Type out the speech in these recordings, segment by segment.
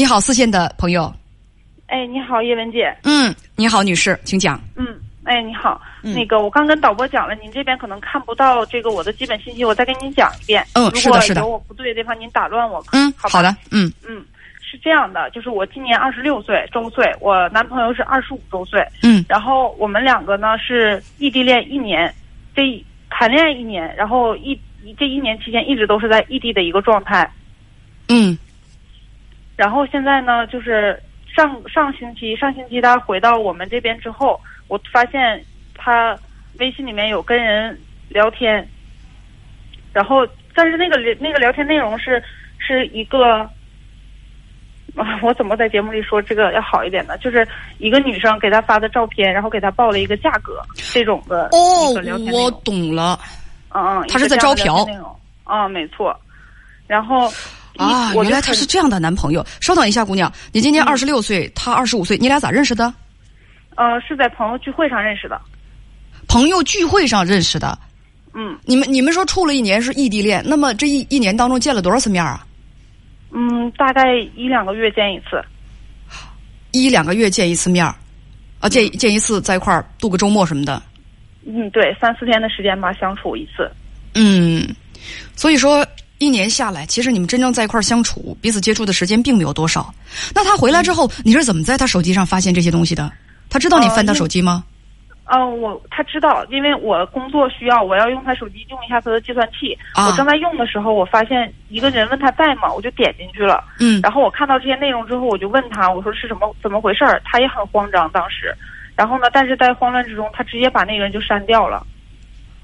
你好，四线的朋友。哎，你好，叶文姐。嗯，你好，女士，请讲。嗯，哎，你好。那个，我刚跟导播讲了，您这边可能看不到这个我的基本信息，我再跟您讲一遍。嗯，是的，是的。如果有我不对的地方，您打乱我。嗯，好的。嗯嗯，是这样的，就是我今年二十六岁周岁，我男朋友是二十五周岁。嗯，然后我们两个呢是异地恋一年，这谈恋爱一年，然后一这一年期间一直都是在异地的一个状态。嗯，然后现在呢，就是上上星期上星期他回到我们这边之后，我发现他微信里面有跟人聊天，然后但是那个那个聊天内容是是一个啊，我怎么在节目里说这个要好一点呢？就是一个女生给他发的照片，然后给他报了一个价格，这种的哦，我懂了，嗯嗯，他是在招嫖，啊，没错，然后。啊，原来他是这样的男朋友。稍等一下，姑娘，你今年二十六岁，他二十五岁，你俩咋认识的？呃，是在朋友聚会上认识的。朋友聚会上认识的。嗯。你们你们说处了一年是异地恋，那么这一一年当中见了多少次面啊？嗯，大概一两个月见一次。一两个月见一次面啊，见见一次在一块儿度个周末什么的。嗯，对，三四天的时间吧，相处一次。嗯，所以说。一年下来，其实你们真正在一块儿相处、彼此接触的时间并没有多少。那他回来之后，你是怎么在他手机上发现这些东西的？他知道你翻他手机吗？呃，我他知道，因为我工作需要，我要用他手机用一下他的计算器。啊我正在用的时候，我发现一个人问他在吗？我就点进去了。嗯。然后我看到这些内容之后，我就问他，我说是什么怎么回事儿？他也很慌张当时。然后呢，但是在慌乱之中，他直接把那个人就删掉了。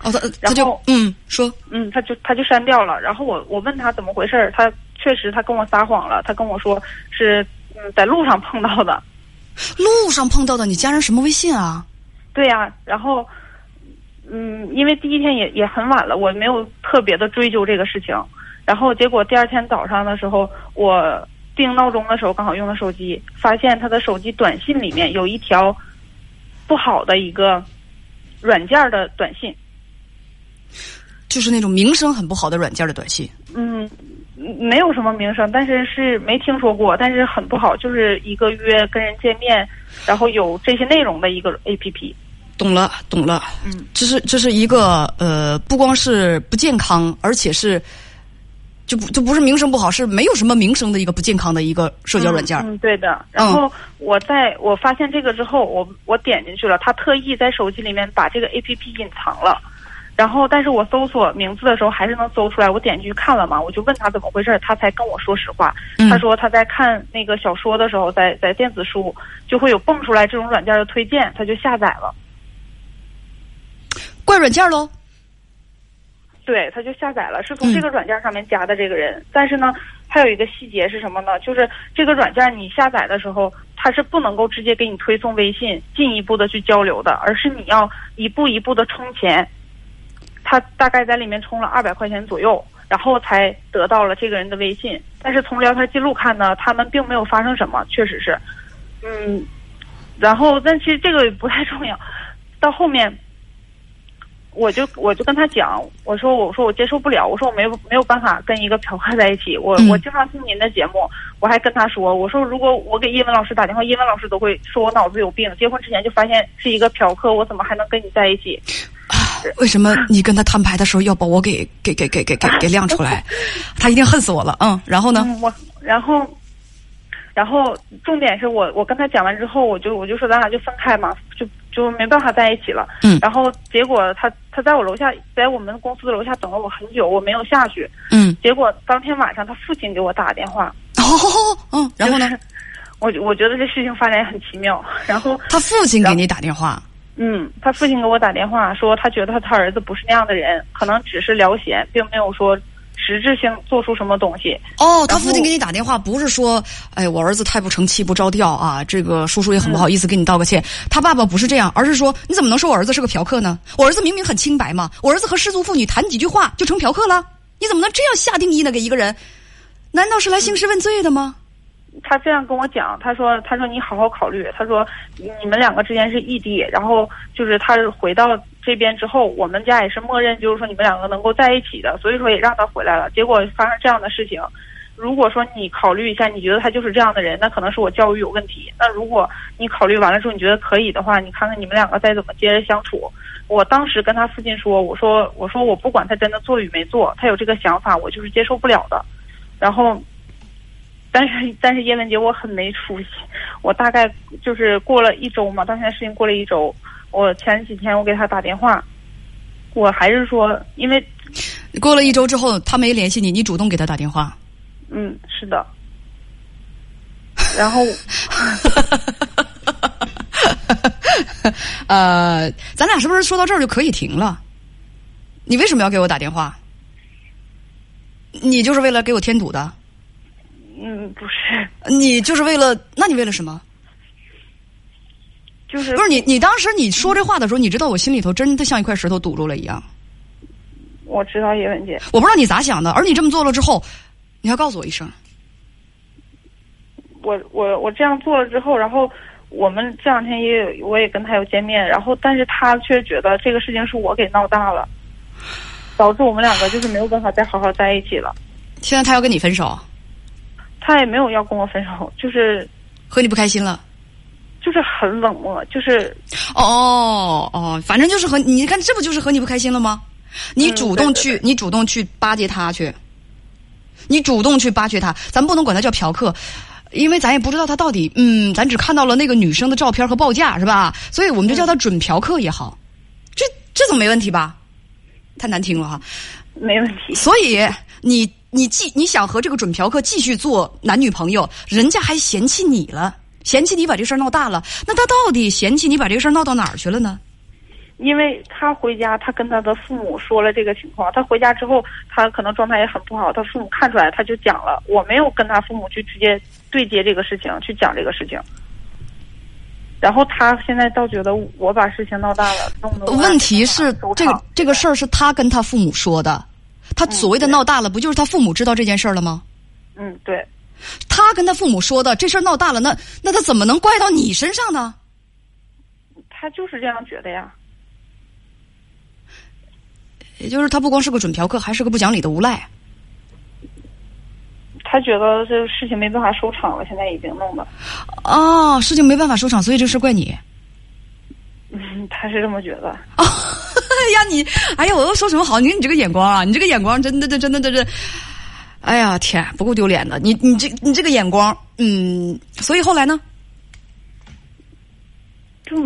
哦，他他就嗯说嗯，他就他就删掉了。然后我我问他怎么回事儿，他确实他跟我撒谎了。他跟我说是嗯在路上碰到的，路上碰到的。你加人什么微信啊？对呀，然后嗯，因为第一天也也很晚了，我没有特别的追究这个事情。然后结果第二天早上的时候，我定闹钟的时候刚好用的手机，发现他的手机短信里面有一条不好的一个软件的短信。就是那种名声很不好的软件的短信。嗯，没有什么名声，但是是没听说过，但是很不好，就是一个约跟人见面，然后有这些内容的一个 A P P。懂了，懂了。嗯，这是这是一个呃，不光是不健康，而且是就不就不是名声不好，是没有什么名声的一个不健康的一个社交软件。嗯，对的。然后我在我发现这个之后，我我点进去了，他特意在手机里面把这个 A P P 隐藏了。然后，但是我搜索名字的时候还是能搜出来。我点进去看了嘛，我就问他怎么回事，他才跟我说实话。他说他在看那个小说的时候，在在电子书就会有蹦出来这种软件的推荐，他就下载了。怪软件喽？对，他就下载了，是从这个软件上面加的这个人。但是呢，还有一个细节是什么呢？就是这个软件你下载的时候，它是不能够直接给你推送微信，进一步的去交流的，而是你要一步一步的充钱。他大概在里面充了二百块钱左右，然后才得到了这个人的微信。但是从聊天记录看呢，他们并没有发生什么，确实是，嗯。然后，但其实这个也不太重要。到后面，我就我就跟他讲，我说我说我接受不了，我说我没有没有办法跟一个嫖客在一起。我我经常听您的节目，我还跟他说，我说如果我给叶文老师打电话，叶文老师都会说我脑子有病。结婚之前就发现是一个嫖客，我怎么还能跟你在一起？为什么你跟他摊牌的时候要把我给给给给给给给亮出来？他一定恨死我了。嗯，然后呢？我然后，然后重点是我我跟他讲完之后，我就我就说咱俩就分开嘛，就就没办法在一起了。嗯。然后结果他他在我楼下，在我们公司的楼下等了我很久，我没有下去。嗯。结果当天晚上他父亲给我打电话。哦，嗯，然后呢？我我觉得这事情发展也很奇妙。然后他父亲给你打电话。嗯，他父亲给我打电话说，他觉得他儿子不是那样的人，可能只是聊闲，并没有说实质性做出什么东西。哦，他父亲给你打电话不是说，哎，我儿子太不成器不着调啊，这个叔叔也很不好意思给你道个歉。他爸爸不是这样，而是说，你怎么能说我儿子是个嫖客呢？我儿子明明很清白嘛，我儿子和失足妇女谈几句话就成嫖客了？你怎么能这样下定义呢？给一个人，难道是来兴师问罪的吗？他这样跟我讲，他说：“他说你好好考虑。他说你们两个之间是异地，然后就是他回到这边之后，我们家也是默认，就是说你们两个能够在一起的，所以说也让他回来了。结果发生这样的事情，如果说你考虑一下，你觉得他就是这样的人，那可能是我教育有问题。那如果你考虑完了之后，你觉得可以的话，你看看你们两个再怎么接着相处。我当时跟他父亲说，我说我说我不管他真的做与没做，他有这个想法，我就是接受不了的。然后，但是但是叶文杰我很没出息，我大概就是过了一周嘛，到现在事情过了一周，我前几天我给他打电话，我还是说，因为过了一周之后他没联系你，你主动给他打电话。嗯，是的。然后，呃，咱俩是不是说到这儿就可以停了？你为什么要给我打电话？你就是为了给我添堵的？嗯，不是，你就是为了？那你为了什么？就是不是你？你当时你说这话的时候，你知道我心里头真的像一块石头堵住了一样。我知道叶文姐，我不知道你咋想的，而你这么做了之后，你还告诉我一声。我我我这样做了之后，然后我们这两天也有，我也跟他有见面，然后但是他却觉得这个事情是我给闹大了，导致我们两个就是没有办法再好好在一起了。现在他要跟你分手，他也没有要跟我分手，就是和你不开心了。就是很冷漠，就是哦哦，反正就是和你看，这不就是和你不开心了吗？你主动去，嗯对对你主动去巴结他去，你主动去巴结他，咱不能管他叫嫖客。因为咱也不知道他到底，嗯，咱只看到了那个女生的照片和报价，是吧？所以我们就叫他准嫖客也好，这这总没问题吧？太难听了哈。没问题。所以你你继你想和这个准嫖客继续做男女朋友，人家还嫌弃你了，嫌弃你把这事儿闹大了，那他到底嫌弃你把这个事儿闹到哪儿去了呢？因为他回家，他跟他的父母说了这个情况。他回家之后，他可能状态也很不好，他父母看出来，他就讲了。我没有跟他父母去直接对接这个事情，去讲这个事情。然后他现在倒觉得我把事情闹大了，弄得问题是这个这个事儿是他跟他父母说的，他所谓的闹大了，不就是他父母知道这件事儿了吗？嗯，对，他跟他父母说的这事儿闹大了，那那他怎么能怪到你身上呢？他就是这样觉得呀。也就是他不光是个准嫖客，还是个不讲理的无赖。他觉得这个事情没办法收场了，现在已经弄的，哦，事情没办法收场，所以这事怪你。嗯，他是这么觉得。哎 呀，你，哎呀，我又说什么好？你你这个眼光啊，你这个眼光真的，真真的，真的，哎呀天，不够丢脸的。你你这你这个眼光，嗯，所以后来呢？就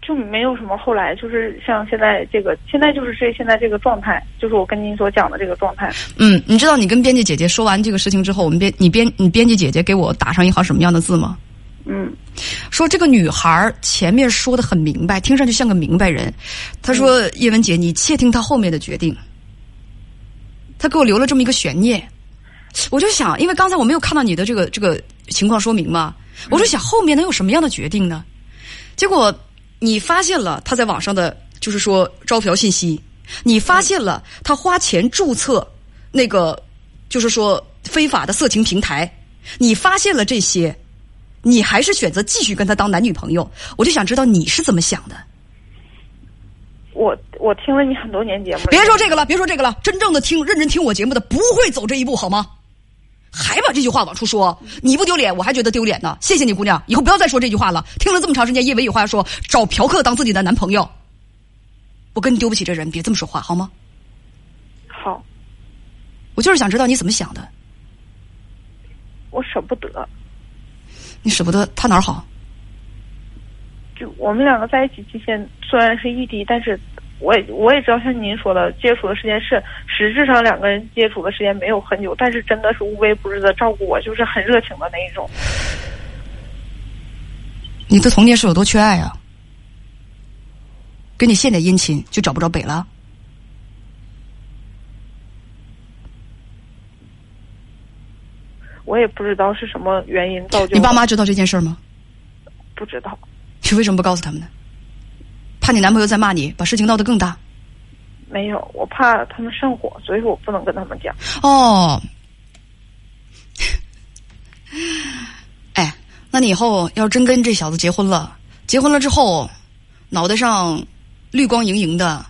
就没有什么后来，就是像现在这个，现在就是这现在这个状态，就是我跟您所讲的这个状态。嗯，你知道你跟编辑姐姐说完这个事情之后，我们编你编你编辑姐姐给我打上一行什么样的字吗？嗯。说这个女孩前面说的很明白，听上去像个明白人。她说：“叶文姐，你窃听她后面的决定。”她给我留了这么一个悬念，我就想，因为刚才我没有看到你的这个这个情况说明嘛，我就想后面能有什么样的决定呢？结果你发现了他在网上的就是说招嫖信息，你发现了他花钱注册那个就是说非法的色情平台，你发现了这些，你还是选择继续跟他当男女朋友，我就想知道你是怎么想的。我我听了你很多年节目了，别说这个了，别说这个了，真正的听认真听我节目的不会走这一步，好吗？还把这句话往出说，你不丢脸，我还觉得丢脸呢。谢谢你，姑娘，以后不要再说这句话了。听了这么长时间，叶伟有话说，找嫖客当自己的男朋友，我跟你丢不起这人，别这么说话好吗？好，我就是想知道你怎么想的，我舍不得。你舍不得他哪儿好？就我们两个在一起期间虽然是异地，但是我也我也知道，像您说的，接触的时间是实质上两个人接触的时间没有很久，但是真的是无微不至的照顾我，就是很热情的那一种。你的童年是有多缺爱啊？给你献点殷勤就找不着北了？我也不知道是什么原因造就。你爸妈知道这件事儿吗？不知道，你为什么不告诉他们呢？怕你男朋友再骂你，把事情闹得更大。没有，我怕他们上火，所以说我不能跟他们讲。哦，哎，那你以后要真跟这小子结婚了，结婚了之后，脑袋上绿光莹莹的，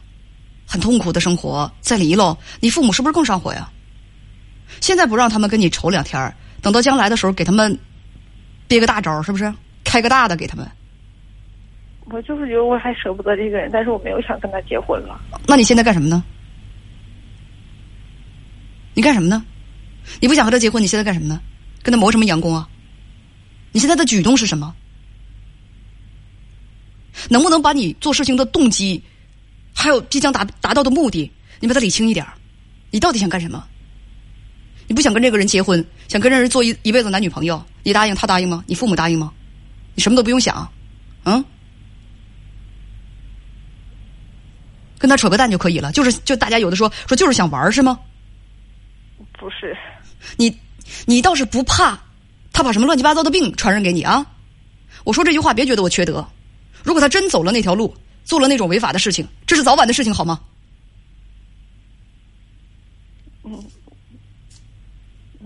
很痛苦的生活，再离喽，你父母是不是更上火呀？现在不让他们跟你愁两天儿，等到将来的时候给他们憋个大招，是不是？开个大的给他们。我就是觉得我还舍不得这个人，但是我没有想跟他结婚了。那你现在干什么呢？你干什么呢？你不想和他结婚，你现在干什么呢？跟他磨什么洋工啊？你现在的举动是什么？能不能把你做事情的动机，还有即将达达到的目的，你把它理清一点？你到底想干什么？你不想跟这个人结婚，想跟这人做一一辈子男女朋友？你答应他答应吗？你父母答应吗？你什么都不用想，嗯？跟他扯个蛋就可以了，就是就大家有的说说就是想玩是吗？不是，你你倒是不怕他把什么乱七八糟的病传染给你啊？我说这句话别觉得我缺德，如果他真走了那条路，做了那种违法的事情，这是早晚的事情好吗？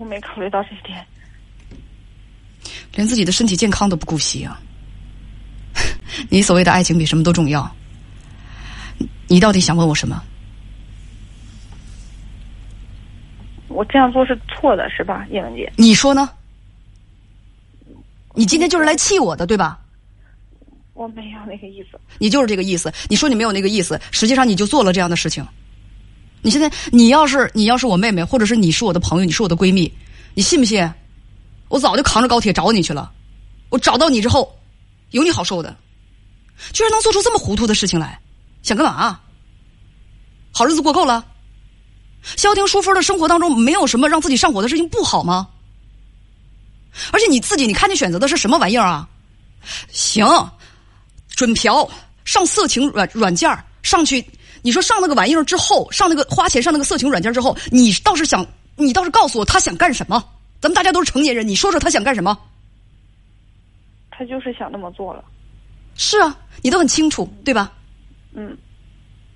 我没考虑到这一点。连自己的身体健康都不顾惜啊！你所谓的爱情比什么都重要？你到底想问我什么？我这样做是错的，是吧，叶文姐？你说呢？你今天就是来气我的，对吧？我没有那个意思。你就是这个意思。你说你没有那个意思，实际上你就做了这样的事情。你现在，你要是你要是我妹妹，或者是你是我的朋友，你是我的闺蜜，你信不信？我早就扛着高铁找你去了。我找到你之后，有你好受的。居然能做出这么糊涂的事情来，想干嘛？好日子过够了？消停舒服的生活当中，没有什么让自己上火的事情不好吗？而且你自己，你看你选择的是什么玩意儿啊？行，准嫖，上色情软软件上去，你说上那个玩意儿之后，上那个花钱上那个色情软件之后，你倒是想，你倒是告诉我他想干什么？咱们大家都是成年人，你说说他想干什么？他就是想那么做了。是啊，你都很清楚，对吧？嗯。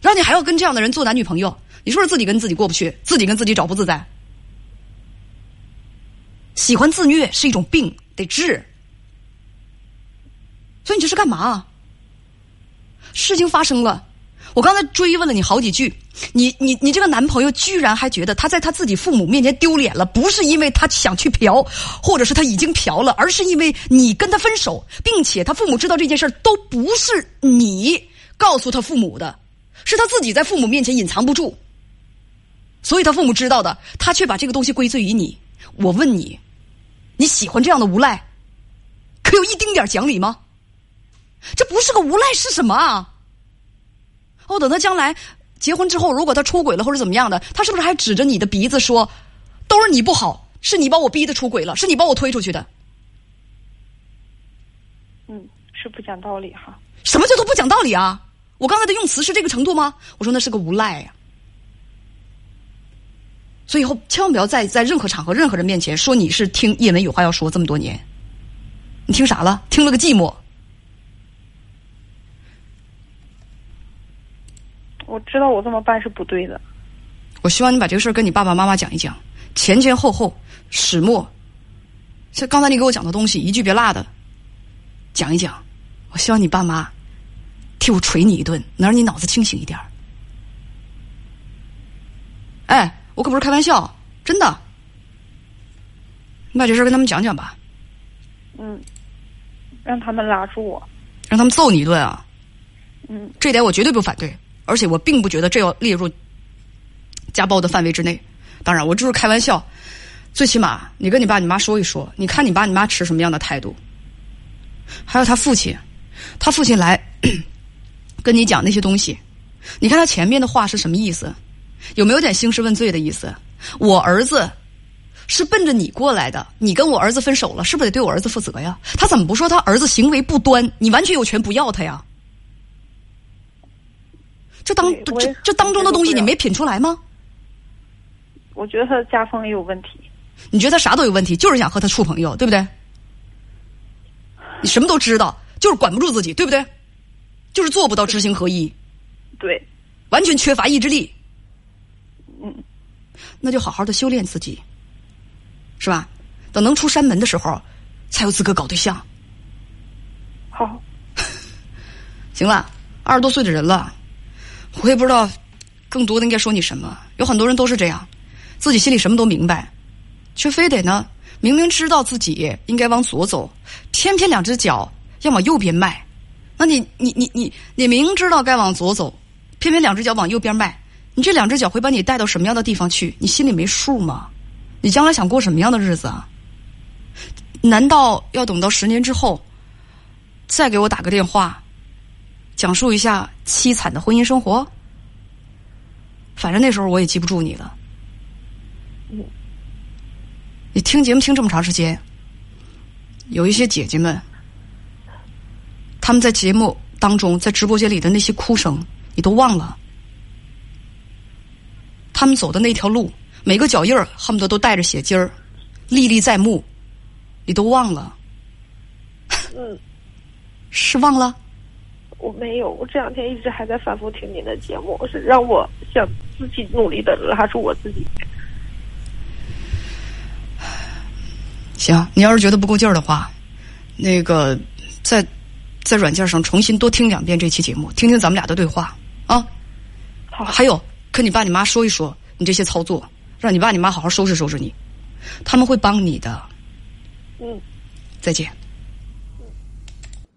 然后你还要跟这样的人做男女朋友，你说是自己跟自己过不去，自己跟自己找不自在。喜欢自虐是一种病，得治。所以你这是干嘛？事情发生了，我刚才追问了你好几句，你你你这个男朋友居然还觉得他在他自己父母面前丢脸了，不是因为他想去嫖，或者是他已经嫖了，而是因为你跟他分手，并且他父母知道这件事都不是你告诉他父母的。是他自己在父母面前隐藏不住，所以他父母知道的，他却把这个东西归罪于你。我问你，你喜欢这样的无赖，可有一丁点讲理吗？这不是个无赖是什么啊？哦，等他将来结婚之后，如果他出轨了或者怎么样的，他是不是还指着你的鼻子说，都是你不好，是你把我逼的出轨了，是你把我推出去的？嗯，是不讲道理哈。什么叫做不讲道理啊？我刚才的用词是这个程度吗？我说那是个无赖呀。所以以后千万不要在在任何场合、任何人面前说你是听叶文有话要说这么多年，你听啥了？听了个寂寞。我知道我这么办是不对的。我希望你把这个事儿跟你爸爸妈妈讲一讲，前前后后始末，像刚才你给我讲的东西，一句别落的讲一讲。我希望你爸妈。替我捶你一顿，能让你脑子清醒一点儿哎，我可不是开玩笑，真的。你把这事跟他们讲讲吧。嗯，让他们拉住我，让他们揍你一顿啊。嗯，这点我绝对不反对，而且我并不觉得这要列入家暴的范围之内。当然，我就是开玩笑。最起码，你跟你爸你妈说一说，你看你爸你妈持什么样的态度。还有他父亲，他父亲来。跟你讲那些东西，你看他前面的话是什么意思？有没有点兴师问罪的意思？我儿子是奔着你过来的，你跟我儿子分手了，是不是得对我儿子负责呀？他怎么不说他儿子行为不端？你完全有权不要他呀？这当这这当中的东西你没品出来吗？我觉得他的家风也有问题。你觉得他啥都有问题，就是想和他处朋友，对不对？你什么都知道，就是管不住自己，对不对？就是做不到知行合一，对，完全缺乏意志力。嗯，那就好好的修炼自己，是吧？等能出山门的时候，才有资格搞对象。好，行了，二十多岁的人了，我也不知道更多的应该说你什么。有很多人都是这样，自己心里什么都明白，却非得呢，明明知道自己应该往左走，偏偏两只脚要往右边迈。那你你你你你明知道该往左走，偏偏两只脚往右边迈，你这两只脚会把你带到什么样的地方去？你心里没数吗？你将来想过什么样的日子啊？难道要等到十年之后，再给我打个电话，讲述一下凄惨的婚姻生活？反正那时候我也记不住你了。你听节目听这么长时间，有一些姐姐们，他们在节目当中，在直播间里的那些哭声，你都忘了。他们走的那条路，每个脚印儿恨不得都带着血迹儿，历历在目，你都忘了。嗯，是忘了？我没有，我这两天一直还在反复听您的节目，是让我想自己努力的拉住我自己。行，你要是觉得不够劲儿的话，那个在在软件上重新多听两遍这期节目，听听咱们俩的对话啊。好，还有跟你爸你妈说一说你这些操作，让你爸你妈好好收拾收拾你，他们会帮你的。嗯，再见。